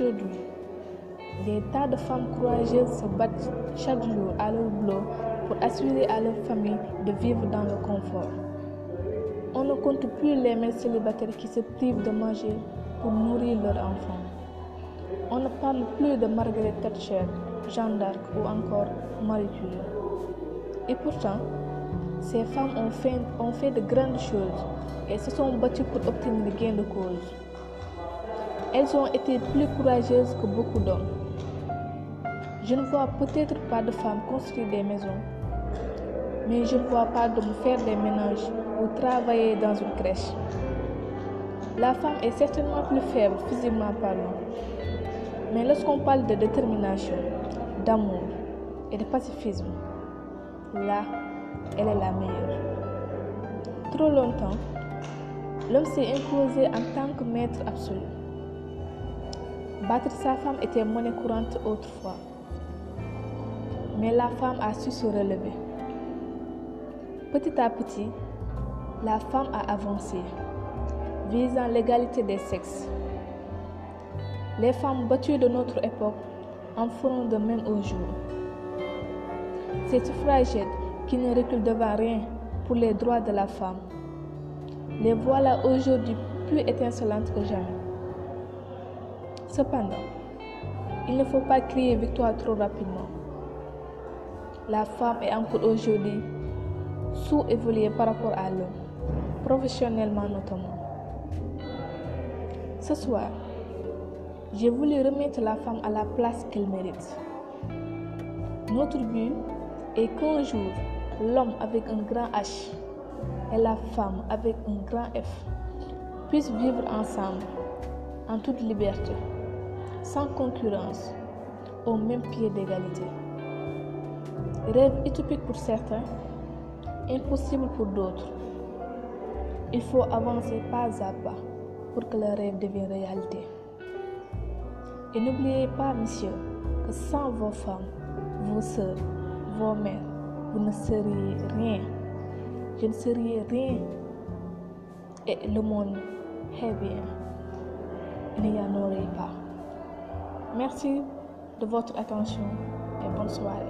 Aujourd'hui, des tas de femmes courageuses se battent chaque jour à leur boulot pour assurer à leur famille de vivre dans le confort. On ne compte plus les mères célibataires qui se privent de manger pour nourrir leurs enfants. On ne parle plus de Margaret Thatcher, Jeanne d'Arc ou encore Marie Curie. Et pourtant, ces femmes ont fait, de grandes choses et se sont battues pour obtenir gain de cause. Elles ont été plus courageuses que beaucoup d'hommes. Je ne vois peut-être pas de femmes construire des maisons, mais je ne vois pas d'hommes faire des ménages ou travailler dans une crèche. La femme est certainement plus faible physiquement parlant, mais lorsqu'on parle de détermination, d'amour et de pacifisme, là, elle est la meilleure. Trop longtemps, l'homme s'est imposé en tant que maître absolu. Battre sa femme était monnaie courante autrefois, mais la femme a su se relever. Petit à petit, la femme a avancé, visant l'égalité des sexes. Les femmes battues de notre époque en feront de même au jour. Ces suffragettes qui ne reculent devant rien pour les droits de la femme, les voilà aujourd'hui plus étincelantes que jamais. Cependant, il ne faut pas crier victoire trop rapidement. La femme est encore aujourd'hui sous-évoluée par rapport à l'homme, professionnellement notamment. Ce soir, j'ai voulu remettre la femme à la place qu'elle mérite. Notre but est qu'un jour, l'homme avec un grand H et la femme avec un grand F puissent vivre ensemble en toute liberté, sans concurrence, au même pied d'égalité. Rêve utopique pour certains, impossible pour d'autres. Il faut avancer pas à pas pour que le rêve devienne réalité. Et n'oubliez pas, messieurs, que sans vos femmes, vos sœurs, vos mères, vous ne seriez rien. Je ne serais rien. Et le monde est bien. Il n'y en aurait pas. Merci de votre attention et bonne soirée.